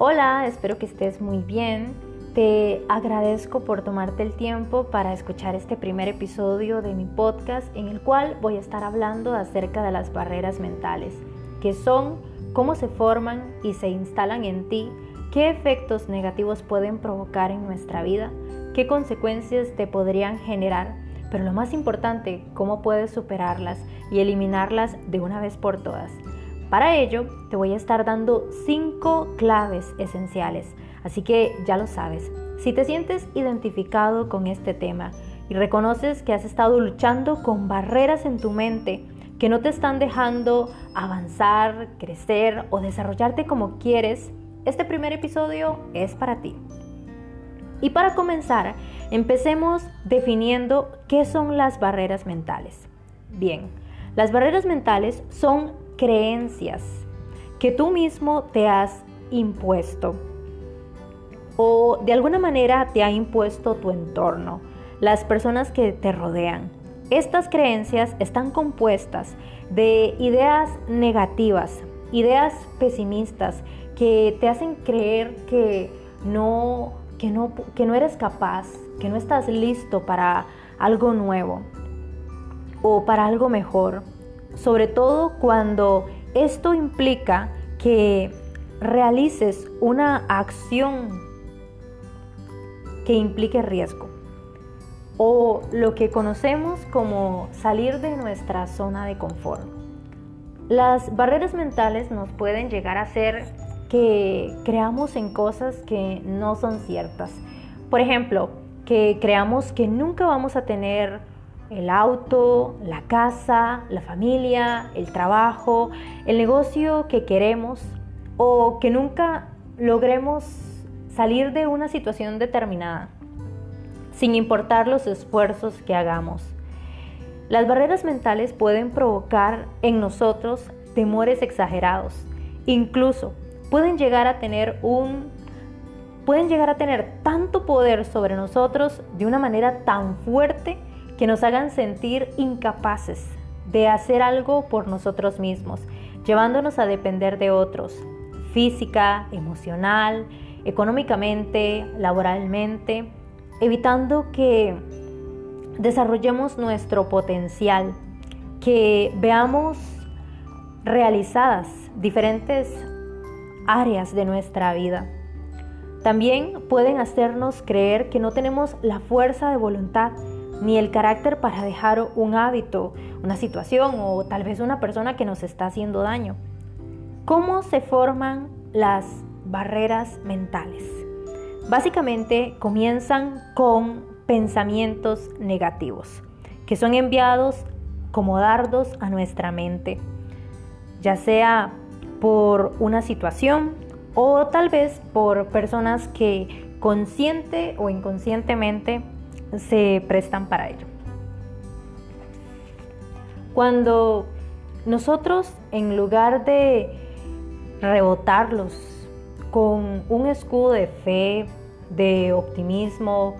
Hola, espero que estés muy bien. Te agradezco por tomarte el tiempo para escuchar este primer episodio de mi podcast en el cual voy a estar hablando acerca de las barreras mentales, que son cómo se forman y se instalan en ti, qué efectos negativos pueden provocar en nuestra vida, qué consecuencias te podrían generar, pero lo más importante, cómo puedes superarlas y eliminarlas de una vez por todas. Para ello, te voy a estar dando cinco claves esenciales, así que ya lo sabes. Si te sientes identificado con este tema y reconoces que has estado luchando con barreras en tu mente que no te están dejando avanzar, crecer o desarrollarte como quieres, este primer episodio es para ti. Y para comenzar, empecemos definiendo qué son las barreras mentales. Bien, las barreras mentales son creencias que tú mismo te has impuesto o de alguna manera te ha impuesto tu entorno, las personas que te rodean. Estas creencias están compuestas de ideas negativas, ideas pesimistas que te hacen creer que no, que no, que no eres capaz, que no estás listo para algo nuevo o para algo mejor sobre todo cuando esto implica que realices una acción que implique riesgo o lo que conocemos como salir de nuestra zona de confort. Las barreras mentales nos pueden llegar a hacer que creamos en cosas que no son ciertas. Por ejemplo, que creamos que nunca vamos a tener el auto, la casa, la familia, el trabajo, el negocio que queremos o que nunca logremos salir de una situación determinada, sin importar los esfuerzos que hagamos. Las barreras mentales pueden provocar en nosotros temores exagerados, incluso pueden llegar a tener un pueden llegar a tener tanto poder sobre nosotros de una manera tan fuerte que nos hagan sentir incapaces de hacer algo por nosotros mismos, llevándonos a depender de otros, física, emocional, económicamente, laboralmente, evitando que desarrollemos nuestro potencial, que veamos realizadas diferentes áreas de nuestra vida. También pueden hacernos creer que no tenemos la fuerza de voluntad ni el carácter para dejar un hábito, una situación o tal vez una persona que nos está haciendo daño. ¿Cómo se forman las barreras mentales? Básicamente comienzan con pensamientos negativos, que son enviados como dardos a nuestra mente, ya sea por una situación o tal vez por personas que consciente o inconscientemente se prestan para ello. Cuando nosotros, en lugar de rebotarlos con un escudo de fe, de optimismo,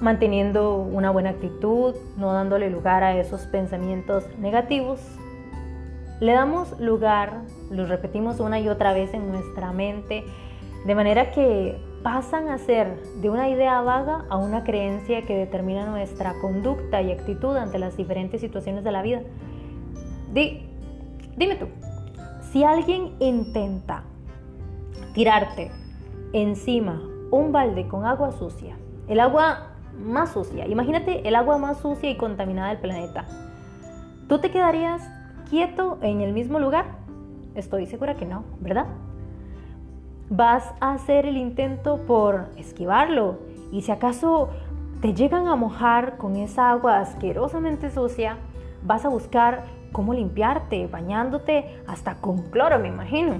manteniendo una buena actitud, no dándole lugar a esos pensamientos negativos, le damos lugar, los repetimos una y otra vez en nuestra mente, de manera que pasan a ser de una idea vaga a una creencia que determina nuestra conducta y actitud ante las diferentes situaciones de la vida. dime tú, si alguien intenta tirarte encima un balde con agua sucia, el agua más sucia, imagínate el agua más sucia y contaminada del planeta, ¿tú te quedarías quieto en el mismo lugar? Estoy segura que no, ¿verdad? Vas a hacer el intento por esquivarlo y si acaso te llegan a mojar con esa agua asquerosamente sucia, vas a buscar cómo limpiarte, bañándote hasta con cloro, me imagino,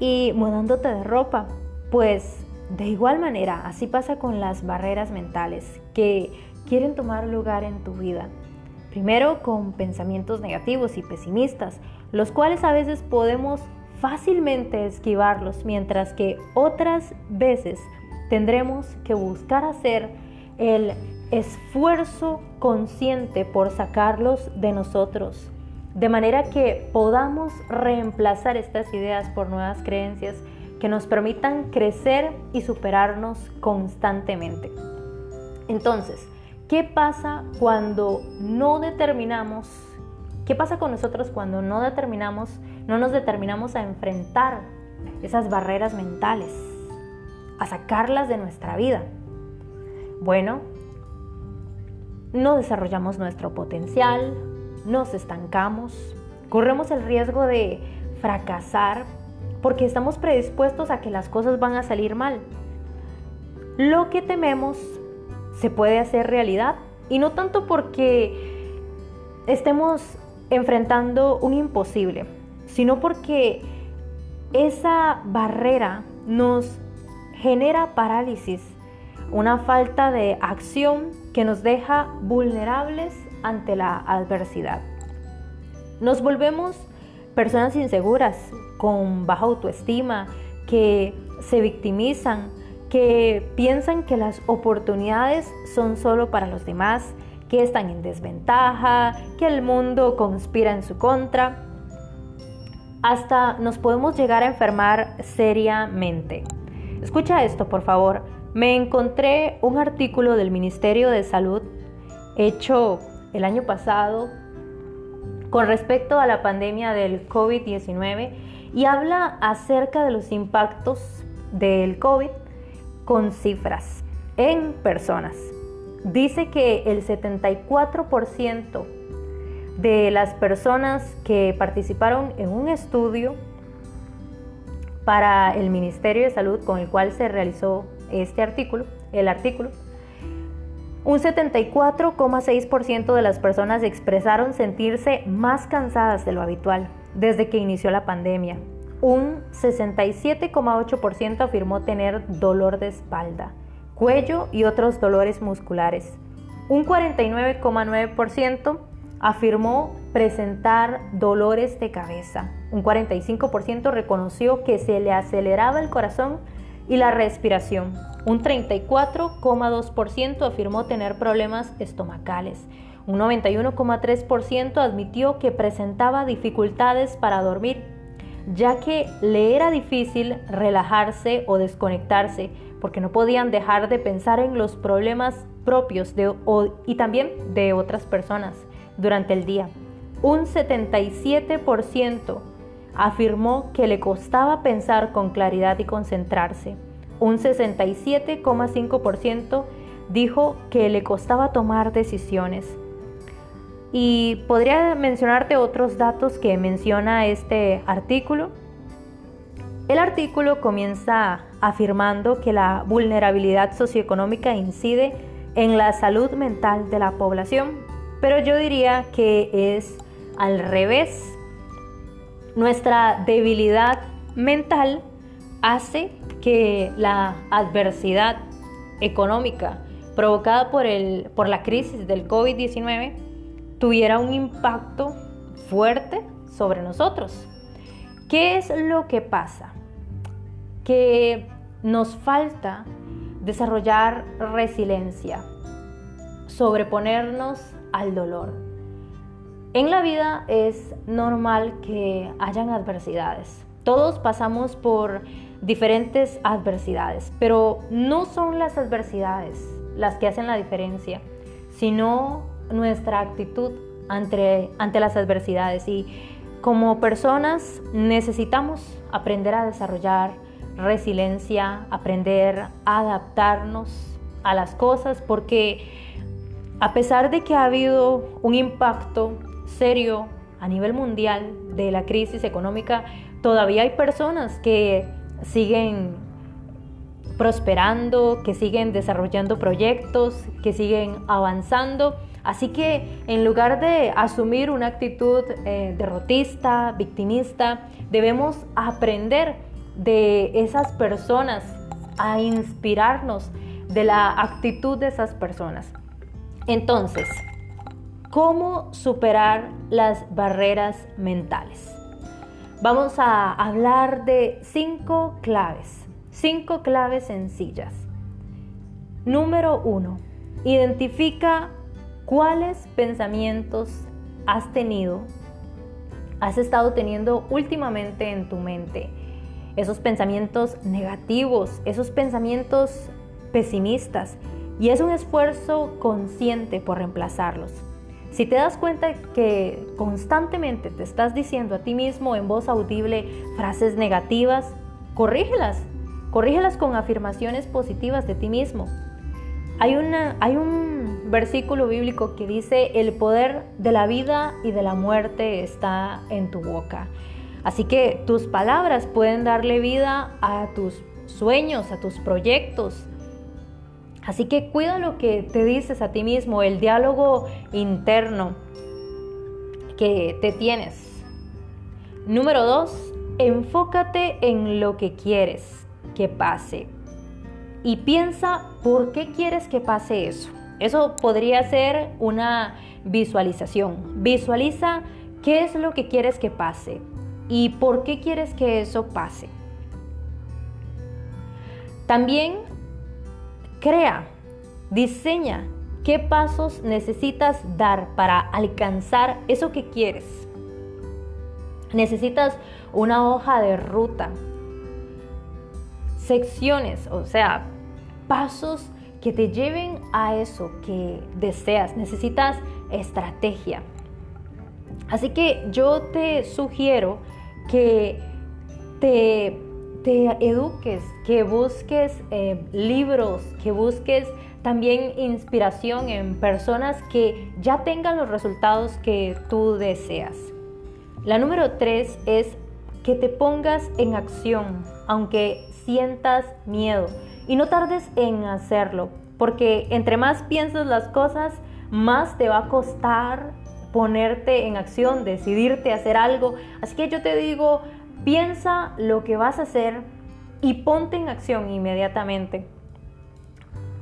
y mudándote de ropa. Pues de igual manera, así pasa con las barreras mentales que quieren tomar lugar en tu vida. Primero con pensamientos negativos y pesimistas, los cuales a veces podemos fácilmente esquivarlos, mientras que otras veces tendremos que buscar hacer el esfuerzo consciente por sacarlos de nosotros, de manera que podamos reemplazar estas ideas por nuevas creencias que nos permitan crecer y superarnos constantemente. Entonces, ¿qué pasa cuando no determinamos? ¿Qué pasa con nosotros cuando no determinamos, no nos determinamos a enfrentar esas barreras mentales, a sacarlas de nuestra vida? Bueno, no desarrollamos nuestro potencial, nos estancamos, corremos el riesgo de fracasar porque estamos predispuestos a que las cosas van a salir mal. Lo que tememos se puede hacer realidad y no tanto porque estemos enfrentando un imposible, sino porque esa barrera nos genera parálisis, una falta de acción que nos deja vulnerables ante la adversidad. Nos volvemos personas inseguras, con baja autoestima, que se victimizan, que piensan que las oportunidades son solo para los demás, que están en desventaja, que el mundo conspira en su contra. Hasta nos podemos llegar a enfermar seriamente. Escucha esto, por favor. Me encontré un artículo del Ministerio de Salud hecho el año pasado con respecto a la pandemia del COVID-19 y habla acerca de los impactos del COVID con cifras en personas. Dice que el 74% de las personas que participaron en un estudio para el Ministerio de Salud con el cual se realizó este artículo, el artículo, un 74,6% de las personas expresaron sentirse más cansadas de lo habitual desde que inició la pandemia. Un 67,8% afirmó tener dolor de espalda, cuello y otros dolores musculares. Un 49,9% afirmó presentar dolores de cabeza. Un 45% reconoció que se le aceleraba el corazón y la respiración. Un 34,2% afirmó tener problemas estomacales. Un 91,3% admitió que presentaba dificultades para dormir, ya que le era difícil relajarse o desconectarse, porque no podían dejar de pensar en los problemas propios de, y también de otras personas durante el día. Un 77% afirmó que le costaba pensar con claridad y concentrarse. Un 67,5% dijo que le costaba tomar decisiones. Y podría mencionarte otros datos que menciona este artículo. El artículo comienza afirmando que la vulnerabilidad socioeconómica incide en la salud mental de la población, pero yo diría que es al revés. Nuestra debilidad mental hace que la adversidad económica provocada por, el, por la crisis del COVID-19 tuviera un impacto fuerte sobre nosotros. ¿Qué es lo que pasa? Que nos falta desarrollar resiliencia, sobreponernos al dolor. En la vida es normal que hayan adversidades. Todos pasamos por diferentes adversidades, pero no son las adversidades las que hacen la diferencia, sino nuestra actitud ante, ante las adversidades. Y como personas necesitamos aprender a desarrollar resiliencia, aprender a adaptarnos a las cosas, porque a pesar de que ha habido un impacto serio a nivel mundial de la crisis económica, todavía hay personas que siguen prosperando, que siguen desarrollando proyectos, que siguen avanzando. Así que en lugar de asumir una actitud eh, derrotista, victimista, debemos aprender de esas personas, a inspirarnos de la actitud de esas personas. Entonces, ¿cómo superar las barreras mentales? Vamos a hablar de cinco claves, cinco claves sencillas. Número uno, identifica cuáles pensamientos has tenido, has estado teniendo últimamente en tu mente. esos pensamientos negativos, esos pensamientos pesimistas. Y es un esfuerzo consciente por reemplazarlos. Si te das cuenta que constantemente te estás diciendo a ti mismo en voz audible frases negativas, corrígelas. Corrígelas con afirmaciones positivas de ti mismo. Hay, una, hay un versículo bíblico que dice, el poder de la vida y de la muerte está en tu boca. Así que tus palabras pueden darle vida a tus sueños, a tus proyectos, Así que cuida lo que te dices a ti mismo, el diálogo interno que te tienes. Número dos, enfócate en lo que quieres que pase y piensa por qué quieres que pase eso. Eso podría ser una visualización. Visualiza qué es lo que quieres que pase y por qué quieres que eso pase. También Crea, diseña qué pasos necesitas dar para alcanzar eso que quieres. Necesitas una hoja de ruta, secciones, o sea, pasos que te lleven a eso que deseas. Necesitas estrategia. Así que yo te sugiero que te te eduques, que busques eh, libros, que busques también inspiración en personas que ya tengan los resultados que tú deseas. La número tres es que te pongas en acción, aunque sientas miedo, y no tardes en hacerlo, porque entre más piensas las cosas, más te va a costar ponerte en acción, decidirte a hacer algo. Así que yo te digo, Piensa lo que vas a hacer y ponte en acción inmediatamente.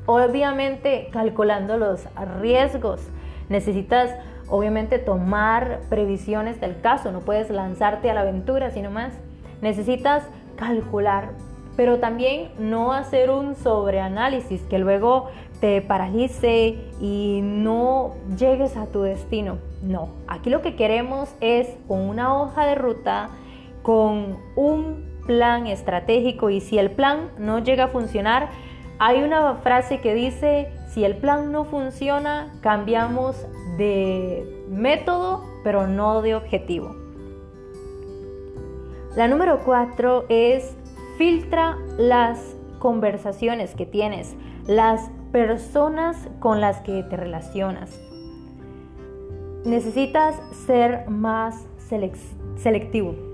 Obviamente calculando los riesgos. Necesitas obviamente tomar previsiones del caso. No puedes lanzarte a la aventura, sino más. Necesitas calcular, pero también no hacer un sobreanálisis que luego te paralice y no llegues a tu destino. No, aquí lo que queremos es con una hoja de ruta con un plan estratégico y si el plan no llega a funcionar, hay una frase que dice, si el plan no funciona, cambiamos de método, pero no de objetivo. La número cuatro es filtra las conversaciones que tienes, las personas con las que te relacionas. Necesitas ser más selectivo.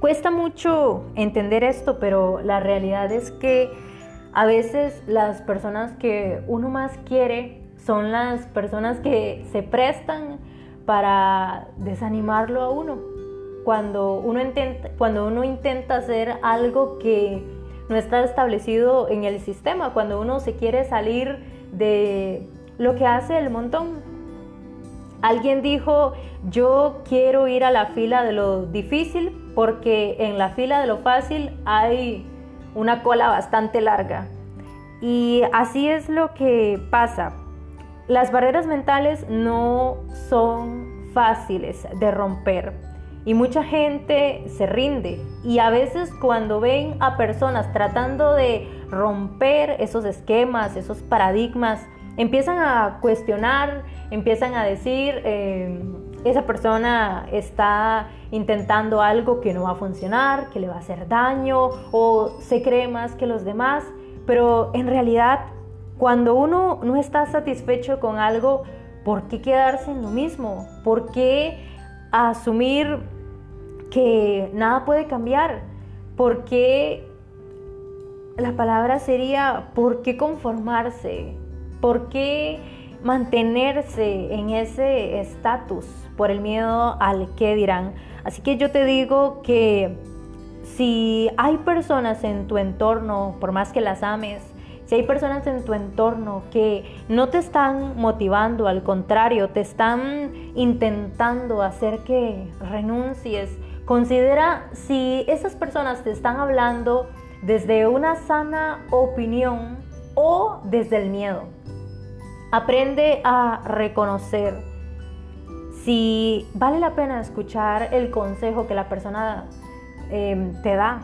Cuesta mucho entender esto, pero la realidad es que a veces las personas que uno más quiere son las personas que se prestan para desanimarlo a uno. Cuando uno intenta, cuando uno intenta hacer algo que no está establecido en el sistema, cuando uno se quiere salir de lo que hace el montón. Alguien dijo, yo quiero ir a la fila de lo difícil porque en la fila de lo fácil hay una cola bastante larga. Y así es lo que pasa. Las barreras mentales no son fáciles de romper y mucha gente se rinde. Y a veces cuando ven a personas tratando de romper esos esquemas, esos paradigmas, empiezan a cuestionar, empiezan a decir, eh, esa persona está intentando algo que no va a funcionar, que le va a hacer daño o se cree más que los demás, pero en realidad cuando uno no está satisfecho con algo, ¿por qué quedarse en lo mismo? ¿Por qué asumir que nada puede cambiar? ¿Por qué la palabra sería ¿por qué conformarse? ¿Por qué mantenerse en ese estatus por el miedo al que dirán? Así que yo te digo que si hay personas en tu entorno, por más que las ames, si hay personas en tu entorno que no te están motivando, al contrario, te están intentando hacer que renuncies, considera si esas personas te están hablando desde una sana opinión o desde el miedo. Aprende a reconocer si vale la pena escuchar el consejo que la persona em, te da.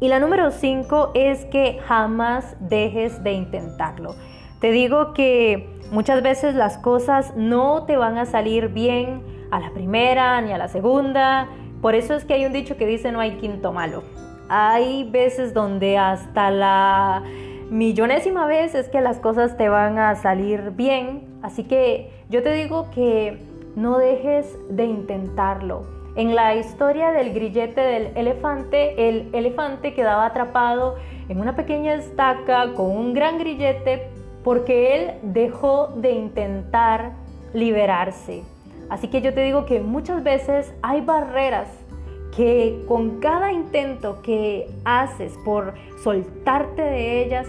Y la número cinco es que jamás dejes de intentarlo. Te digo que muchas veces las cosas no te van a salir bien a la primera ni a la segunda. Por eso es que hay un dicho que dice no hay quinto malo. Hay veces donde hasta la millonésima vez es que las cosas te van a salir bien. Así que yo te digo que no dejes de intentarlo. En la historia del grillete del elefante, el elefante quedaba atrapado en una pequeña estaca con un gran grillete porque él dejó de intentar liberarse. Así que yo te digo que muchas veces hay barreras que con cada intento que haces por soltarte de ellas,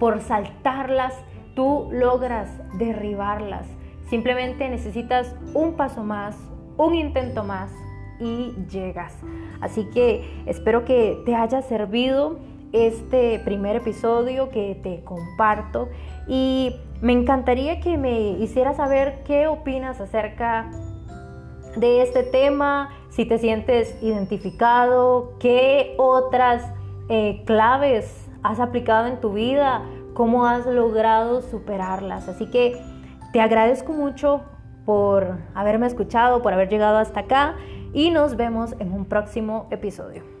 por saltarlas, tú logras derribarlas. Simplemente necesitas un paso más, un intento más y llegas. Así que espero que te haya servido este primer episodio que te comparto y me encantaría que me hicieras saber qué opinas acerca de este tema, si te sientes identificado, qué otras eh, claves has aplicado en tu vida, cómo has logrado superarlas. Así que te agradezco mucho por haberme escuchado, por haber llegado hasta acá y nos vemos en un próximo episodio.